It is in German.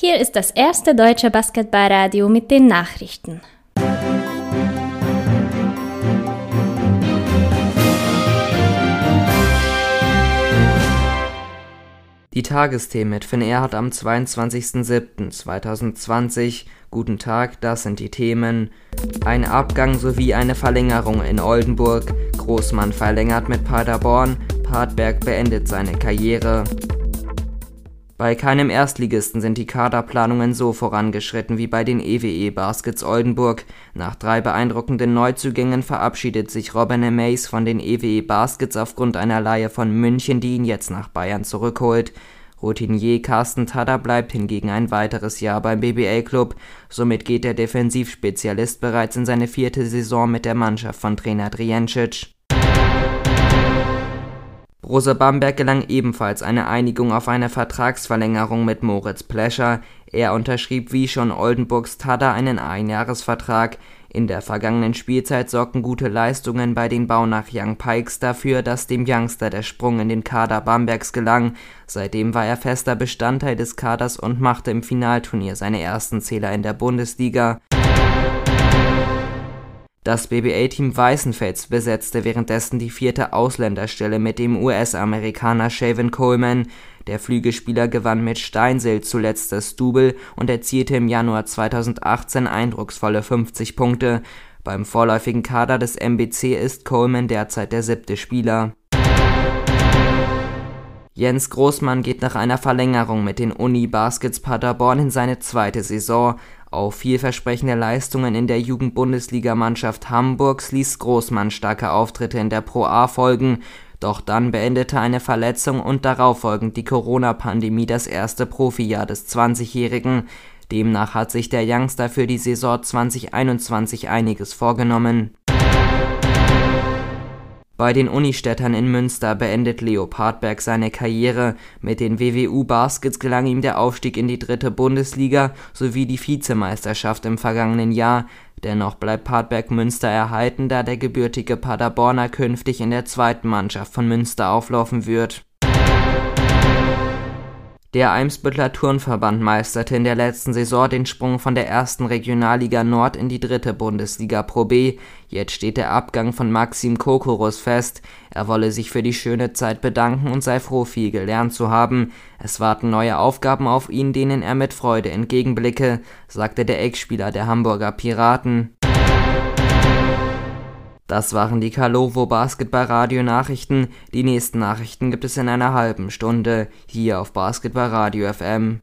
Hier ist das erste deutsche Basketballradio mit den Nachrichten. Die Tagesthemen mit Finn Erhardt am 22.07.2020. Guten Tag, das sind die Themen. Ein Abgang sowie eine Verlängerung in Oldenburg. Großmann verlängert mit Paderborn. Partberg beendet seine Karriere. Bei keinem Erstligisten sind die Kaderplanungen so vorangeschritten wie bei den EWE Baskets Oldenburg. Nach drei beeindruckenden Neuzugängen verabschiedet sich Robin Mays von den EWE Baskets aufgrund einer Leihe von München, die ihn jetzt nach Bayern zurückholt. Routinier Carsten Tada bleibt hingegen ein weiteres Jahr beim BBL-Club. Somit geht der Defensivspezialist bereits in seine vierte Saison mit der Mannschaft von Trainer Driencic. Rosa Bamberg gelang ebenfalls eine Einigung auf eine Vertragsverlängerung mit Moritz Plescher. Er unterschrieb wie schon Oldenburgs Tada einen Einjahresvertrag. In der vergangenen Spielzeit sorgten gute Leistungen bei den Baunach Young Pikes dafür, dass dem Youngster der Sprung in den Kader Bambergs gelang. Seitdem war er fester Bestandteil des Kaders und machte im Finalturnier seine ersten Zähler in der Bundesliga. Das BBA-Team Weißenfels besetzte währenddessen die vierte Ausländerstelle mit dem US-Amerikaner Shavin Coleman. Der Flügelspieler gewann mit Steinsill zuletzt das Double und erzielte im Januar 2018 eindrucksvolle 50 Punkte. Beim vorläufigen Kader des MBC ist Coleman derzeit der siebte Spieler. Jens Großmann geht nach einer Verlängerung mit den Uni Baskets Paderborn in seine zweite Saison. Auf vielversprechende Leistungen in der Jugendbundesligamannschaft Hamburgs ließ Großmann starke Auftritte in der Pro A folgen, doch dann beendete eine Verletzung und darauffolgend die Corona-Pandemie das erste Profijahr des 20-Jährigen. Demnach hat sich der Youngster für die Saison 2021 einiges vorgenommen bei den Unistädtern in Münster beendet Leo Partberg seine Karriere. Mit den WWU Baskets gelang ihm der Aufstieg in die dritte Bundesliga sowie die Vizemeisterschaft im vergangenen Jahr. Dennoch bleibt Partberg Münster erhalten, da der gebürtige Paderborner künftig in der zweiten Mannschaft von Münster auflaufen wird der Eimsbüttler Turnverband meisterte in der letzten Saison den Sprung von der ersten Regionalliga Nord in die dritte Bundesliga Pro B. Jetzt steht der Abgang von Maxim Kokorus fest. Er wolle sich für die schöne Zeit bedanken und sei froh, viel gelernt zu haben. Es warten neue Aufgaben auf ihn, denen er mit Freude entgegenblicke, sagte der Ex-Spieler der Hamburger Piraten das waren die Kalovo Basketball-Radio Nachrichten. Die nächsten Nachrichten gibt es in einer halben Stunde hier auf Basketball Radio FM.